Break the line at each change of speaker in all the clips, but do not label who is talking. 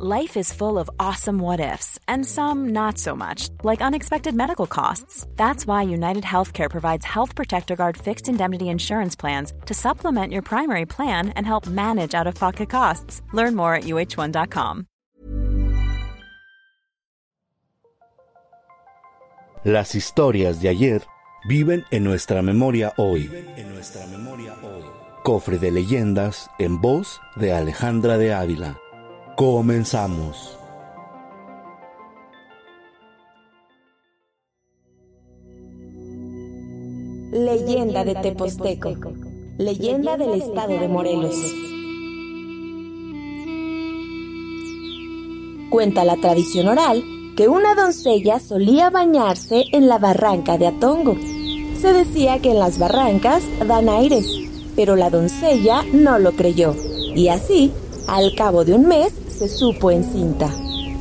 Life is full of awesome what ifs, and some not so much, like unexpected medical costs. That's why United Healthcare provides Health Protector Guard fixed indemnity insurance plans to supplement your primary plan and help manage out of pocket costs. Learn more at uh1.com.
Las historias de ayer viven en nuestra memoria hoy. En nuestra memoria hoy. Cofre de leyendas en voz de Alejandra de Ávila. Comenzamos.
Leyenda de Teposteco. Leyenda del estado de Morelos. Cuenta la tradición oral que una doncella solía bañarse en la barranca de Atongo. Se decía que en las barrancas dan aires, pero la doncella no lo creyó, y así, al cabo de un mes, se supo encinta.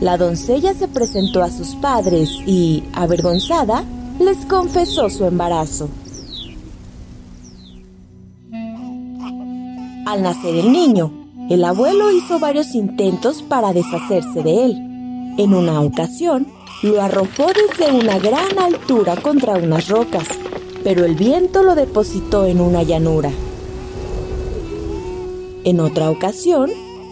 La doncella se presentó a sus padres y, avergonzada, les confesó su embarazo. Al nacer el niño, el abuelo hizo varios intentos para deshacerse de él. En una ocasión, lo arrojó desde una gran altura contra unas rocas, pero el viento lo depositó en una llanura. En otra ocasión,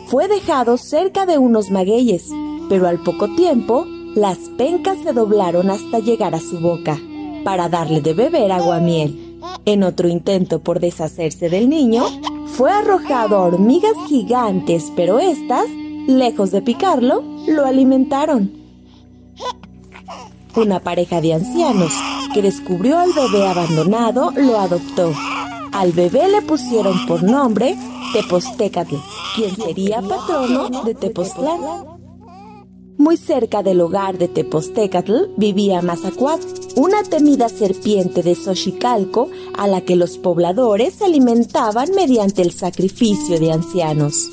fue dejado cerca de unos magueyes, pero al poco tiempo las pencas se doblaron hasta llegar a su boca para darle de beber aguamiel. En otro intento por deshacerse del niño, fue arrojado a hormigas gigantes, pero estas, lejos de picarlo, lo alimentaron. Una pareja de ancianos que descubrió al bebé abandonado lo adoptó. Al bebé le pusieron por nombre Tepostecatl, quien sería patrono de Tepoztlán. Muy cerca del hogar de Tepostecatl vivía Mazacuat, una temida serpiente de Xochicalco a la que los pobladores alimentaban mediante el sacrificio de ancianos.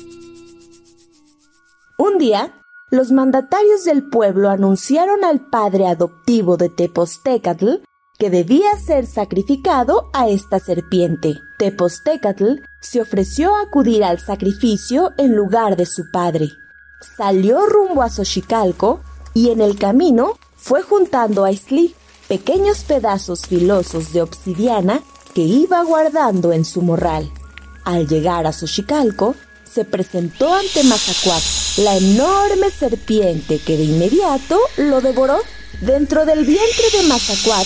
Un día, los mandatarios del pueblo anunciaron al padre adoptivo de Tepostecatl que debía ser sacrificado a esta serpiente. Tepostecatl se ofreció a acudir al sacrificio en lugar de su padre. Salió rumbo a Xochicalco y en el camino fue juntando a Isli pequeños pedazos filosos de obsidiana que iba guardando en su morral. Al llegar a Xochicalco, se presentó ante Mazacuat, la enorme serpiente que de inmediato lo devoró. Dentro del vientre de Mazacuat,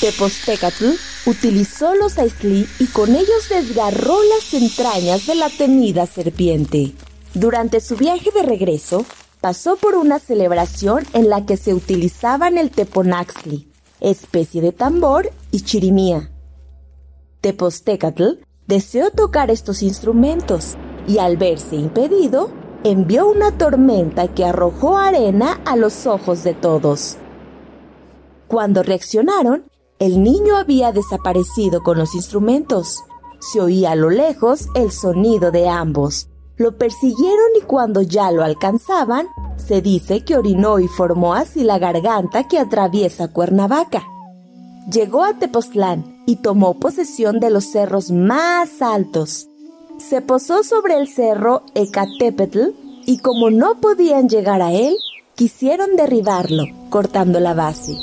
Tepostecatl utilizó los Aisli y con ellos desgarró las entrañas de la temida serpiente. Durante su viaje de regreso, pasó por una celebración en la que se utilizaban el teponaxli, especie de tambor, y chirimía. Tepostecatl deseó tocar estos instrumentos y al verse impedido, envió una tormenta que arrojó arena a los ojos de todos. Cuando reaccionaron, el niño había desaparecido con los instrumentos. Se oía a lo lejos el sonido de ambos. Lo persiguieron y cuando ya lo alcanzaban, se dice que orinó y formó así la garganta que atraviesa Cuernavaca. Llegó a Tepoztlán y tomó posesión de los cerros más altos. Se posó sobre el cerro Ecatepetl y como no podían llegar a él, quisieron derribarlo, cortando la base.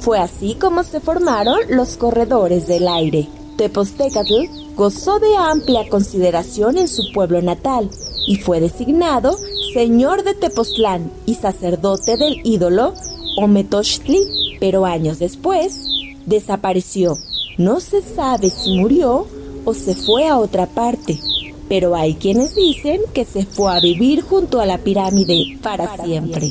Fue así como se formaron los corredores del aire. Tepostecatl gozó de amplia consideración en su pueblo natal y fue designado señor de Tepoztlán y sacerdote del ídolo Ometochtli, pero años después desapareció. No se sabe si murió o se fue a otra parte, pero hay quienes dicen que se fue a vivir junto a la pirámide para, siempre.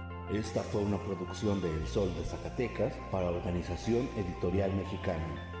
Esta fue una producción de El Sol de Zacatecas para Organización Editorial Mexicana.